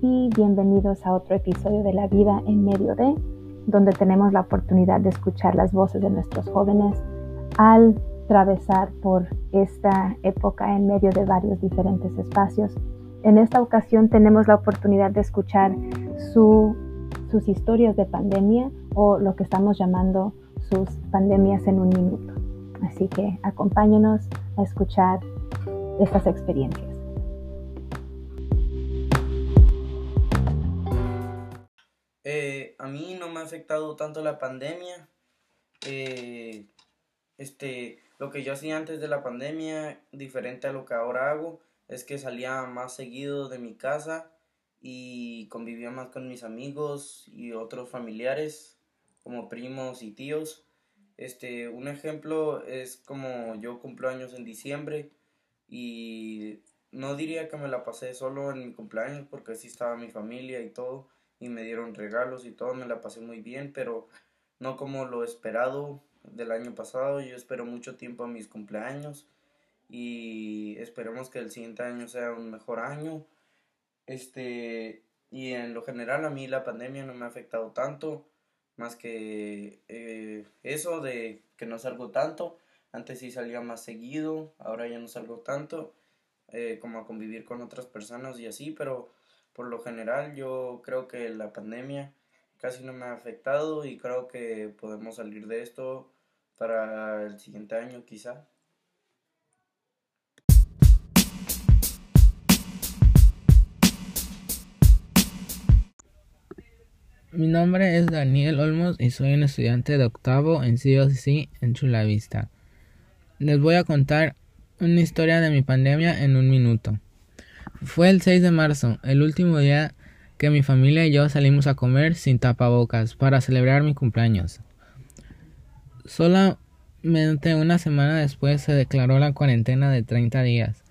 y bienvenidos a otro episodio de La vida en medio de, donde tenemos la oportunidad de escuchar las voces de nuestros jóvenes al atravesar por esta época en medio de varios diferentes espacios. En esta ocasión tenemos la oportunidad de escuchar sus historias de pandemia o lo que estamos llamando sus pandemias en un minuto. Así que acompáñenos a escuchar estas experiencias. Eh, a mí no me ha afectado tanto la pandemia. Eh, este, lo que yo hacía antes de la pandemia, diferente a lo que ahora hago, es que salía más seguido de mi casa y convivía más con mis amigos y otros familiares, como primos y tíos. Este, un ejemplo es como yo cumplo años en diciembre y no diría que me la pasé solo en mi cumpleaños porque sí estaba mi familia y todo y me dieron regalos y todo, me la pasé muy bien, pero no como lo esperado del año pasado. Yo espero mucho tiempo a mis cumpleaños y esperemos que el siguiente año sea un mejor año. Este, y en lo general a mí la pandemia no me ha afectado tanto más que eh, eso de que no salgo tanto. Antes sí salía más seguido, ahora ya no salgo tanto, eh, como a convivir con otras personas y así, pero por lo general yo creo que la pandemia casi no me ha afectado y creo que podemos salir de esto para el siguiente año quizá. Mi nombre es Daniel Olmos y soy un estudiante de octavo en COC en Chula Vista. Les voy a contar una historia de mi pandemia en un minuto. Fue el 6 de marzo, el último día que mi familia y yo salimos a comer sin tapabocas para celebrar mi cumpleaños. Solamente una semana después se declaró la cuarentena de 30 días.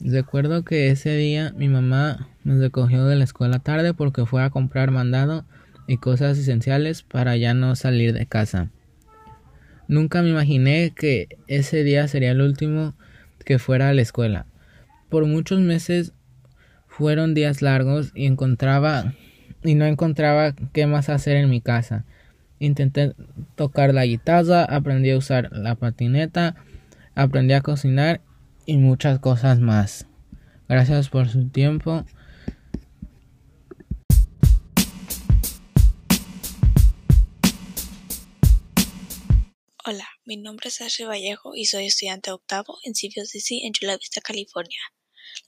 Recuerdo que ese día mi mamá me recogió de la escuela tarde porque fue a comprar mandado y cosas esenciales para ya no salir de casa. Nunca me imaginé que ese día sería el último que fuera a la escuela. Por muchos meses fueron días largos y encontraba y no encontraba qué más hacer en mi casa. Intenté tocar la guitarra, aprendí a usar la patineta, aprendí a cocinar y muchas cosas más. Gracias por su tiempo. Hola, mi nombre es Ashley Vallejo y soy estudiante octavo en CVCC en Chula Vista, California.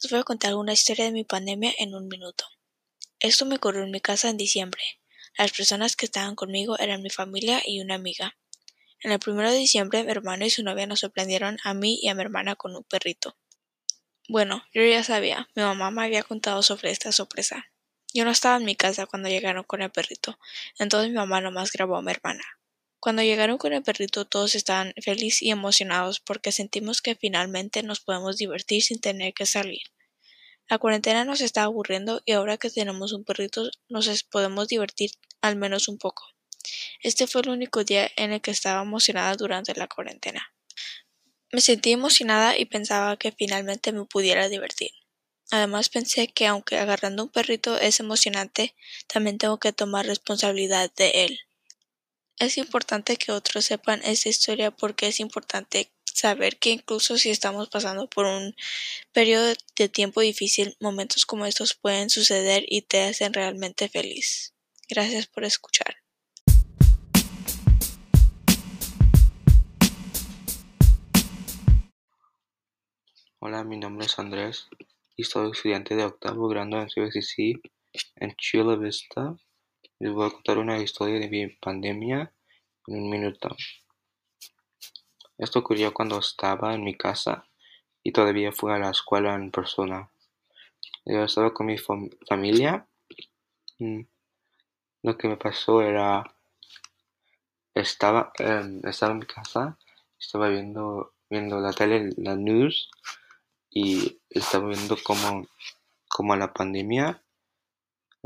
Les voy a contar una historia de mi pandemia en un minuto. Esto me ocurrió en mi casa en diciembre. Las personas que estaban conmigo eran mi familia y una amiga. En el primero de diciembre, mi hermano y su novia nos sorprendieron a mí y a mi hermana con un perrito. Bueno, yo ya sabía, mi mamá me había contado sobre esta sorpresa. Yo no estaba en mi casa cuando llegaron con el perrito, entonces mi mamá nomás grabó a mi hermana. Cuando llegaron con el perrito todos estaban felices y emocionados porque sentimos que finalmente nos podemos divertir sin tener que salir. La cuarentena nos está aburriendo y ahora que tenemos un perrito nos podemos divertir al menos un poco. Este fue el único día en el que estaba emocionada durante la cuarentena. Me sentí emocionada y pensaba que finalmente me pudiera divertir. Además pensé que aunque agarrando un perrito es emocionante, también tengo que tomar responsabilidad de él. Es importante que otros sepan esta historia porque es importante saber que incluso si estamos pasando por un periodo de tiempo difícil, momentos como estos pueden suceder y te hacen realmente feliz. Gracias por escuchar. Hola, mi nombre es Andrés y soy estudiante de octavo grado en CBCC en Chula Vista. Les voy a contar una historia de mi pandemia en un minuto. Esto ocurrió cuando estaba en mi casa y todavía fui a la escuela en persona. Yo estaba con mi familia. Mm, lo que me pasó era estaba estaba en mi casa, estaba viendo viendo la tele, la news y estaba viendo cómo, cómo la pandemia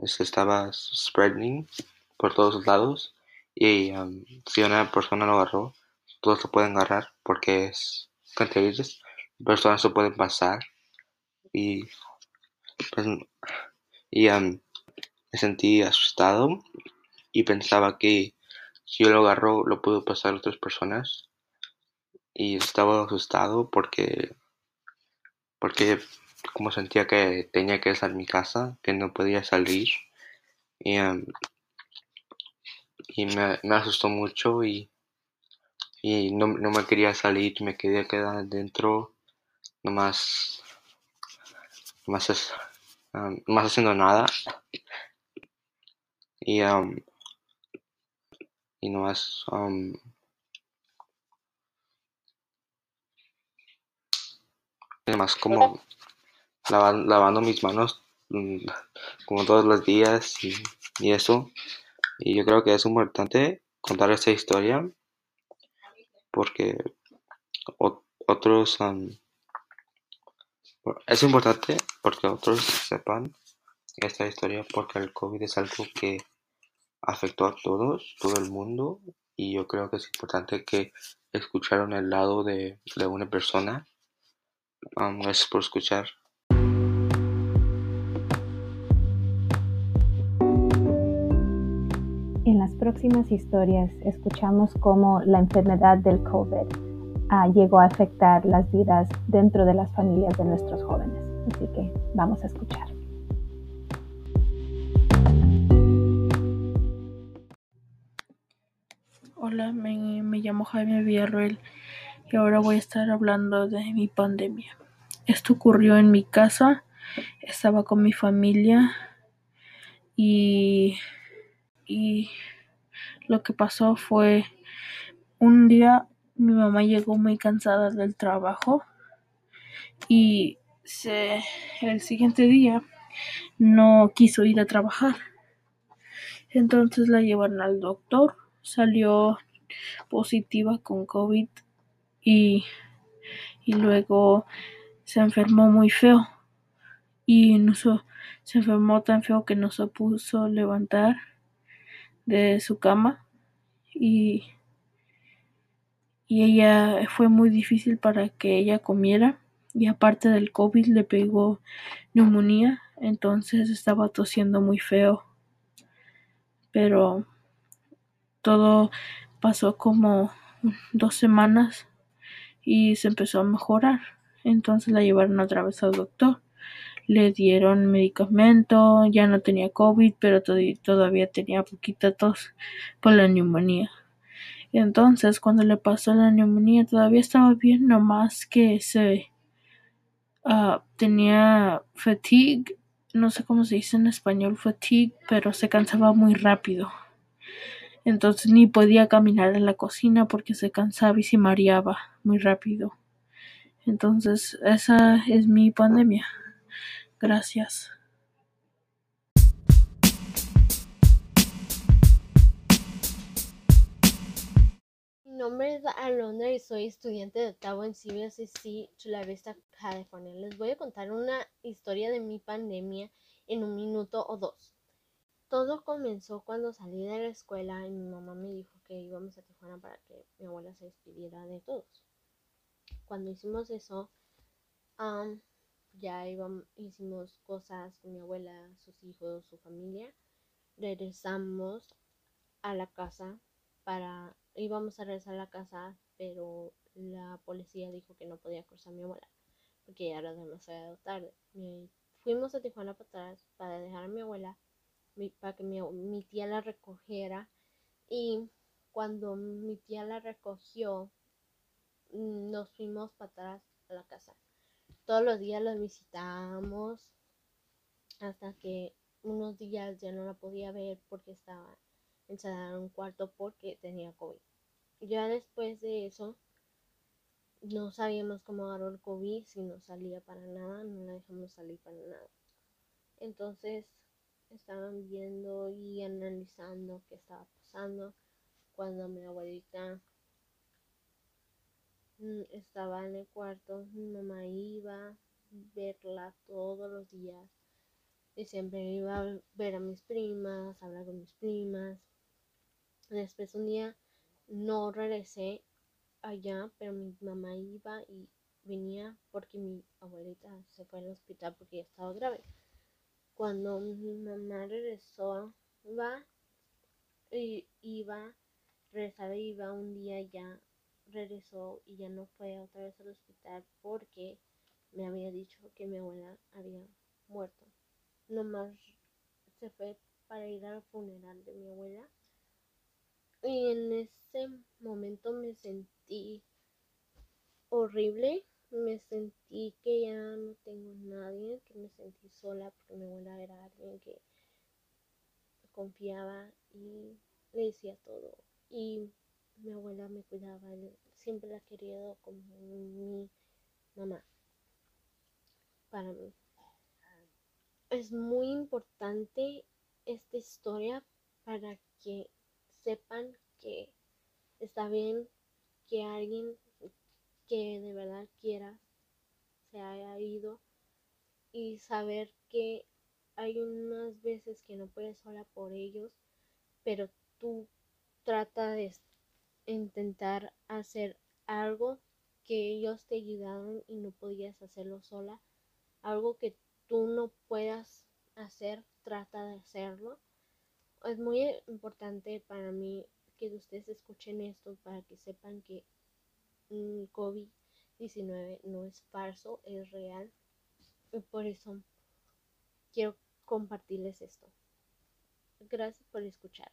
estaba spreading por todos lados y um, si una persona lo agarró, todos lo pueden agarrar porque es contagious. Personas se pueden pasar y, pues, y um, me sentí asustado y pensaba que si yo lo agarro lo puedo pasar a otras personas y estaba asustado porque porque como sentía que tenía que estar en mi casa que no podía salir. Y, em, y me, asustó mucho y, y no, no, me quería salir me quería quedar dentro nomás nomás, es, um, nomás haciendo nada. Y um, y nomás um, nomás como lavando mis manos mm, como todos los días y, eso y yo creo que es importante contar esta historia porque otros um, es importante porque otros sepan esta historia porque el COVID es algo que afectó a todos, todo el mundo y yo creo que es importante que escucharon el lado de, de una persona. Um, gracias por escuchar. Próximas historias escuchamos cómo la enfermedad del COVID Ah, llegó a afectar las vidas dentro de las familias de nuestros jóvenes. Así que vamos a escuchar. Hola, me, me llamo Jaime Villarroel y ahora voy a estar hablando de mi pandemia. Esto ocurrió en mi casa, estaba con mi familia y, y lo que pasó fue un día mi mamá llegó muy cansada del trabajo y el siguiente día no quiso ir a trabajar. Entonces la llevaron al doctor, salió positiva con COVID y, y luego se enfermó muy feo y no se, se enfermó tan feo que no se puso levantar de su cama y y ella fue muy difícil para que ella comiera y aparte del COVID le pegó neumonía, entonces estaba tosiendo muy feo. Pero todo pasó como dos semanas y se empezó a mejorar. Entonces la llevaron otra vez al doctor. Le dieron medicamento, ya no tenía COVID, pero todavía tenía poquita tos por la neumonía. Entonces cuando le pasó la neumonía todavía estaba bien, nomás que se uh, tenía fatigue, no sé cómo se dice en español fatigue, pero se cansaba muy rápido. Entonces ni podía caminar en la cocina porque se cansaba y se mareaba muy rápido. Entonces esa es mi pandemia. Gracias. Mi nombre es Alondra y soy estudiante de octavo en CBSC Chula Vista, California. Les voy a contar una historia de mi pandemia en un minuto o dos. Todo comenzó cuando salí de la escuela y mi mamá me dijo que íbamos a Tijuana para que mi abuela se despidiera de todos. Cuando hicimos eso, ya íbamos, hicimos cosas con mi abuela, sus hijos, su familia. Regresamos a la casa para íbamos a regresar a la casa, pero la policía dijo que no podía cruzar mi abuela porque ya era demasiado tarde. fuimos a Tijuana para atrás para dejar a mi abuela, para que mi, mi tía la recogiera y cuando mi tía la recogió, nos fuimos para atrás a la casa. Todos los días la visitábamos hasta que unos días ya no la podía ver porque estaba encerrada en un cuarto porque tenía COVID. Ya después de eso, no sabíamos cómo agarró el COVID, si no salía para nada, no la dejamos salir para nada. Entonces estaban viendo y analizando qué estaba pasando cuando mi abuelita estaba en el cuarto, mi mamá iba a verla todos los días y siempre iba a ver a mis primas, hablar con mis primas. Después un día no regresé allá, pero mi mamá iba y venía porque mi abuelita se fue al hospital porque ya estaba grave. cuando mi mamá regresó, va y iba, regresaba iba un día ya regresó y ya no fue otra vez al hospital porque me había dicho que mi abuela había muerto. Nomás se fue para ir al funeral de mi abuela. Y en ese momento me sentí horrible. Me sentí que ya no tengo nadie, que me sentí sola porque mi abuela era alguien que confiaba y le decía todo. Y mi abuela me cuidaba, siempre la he querido como mi mamá para mí. Es muy importante esta historia para que sepan que está bien que alguien que de verdad quiera se haya ido y saber que hay unas veces que no puedes sola por ellos, pero tú trata de intentar hacer algo que ellos te ayudaron y no podías hacerlo sola, algo que tú no puedas hacer, trata de hacerlo. Es muy importante para mí que ustedes escuchen esto para que sepan que COVID-19 no es falso, es real. Y por eso quiero compartirles esto. Gracias por escuchar.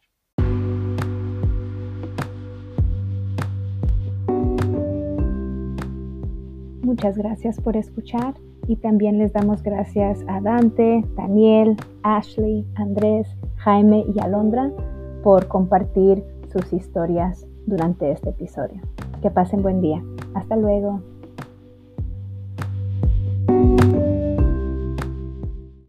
Muchas gracias por escuchar y también les damos gracias a Dante, Daniel, Ashley, Andrés, Jaime y Alondra por compartir sus historias durante este episodio. Que pasen buen día. Hasta luego.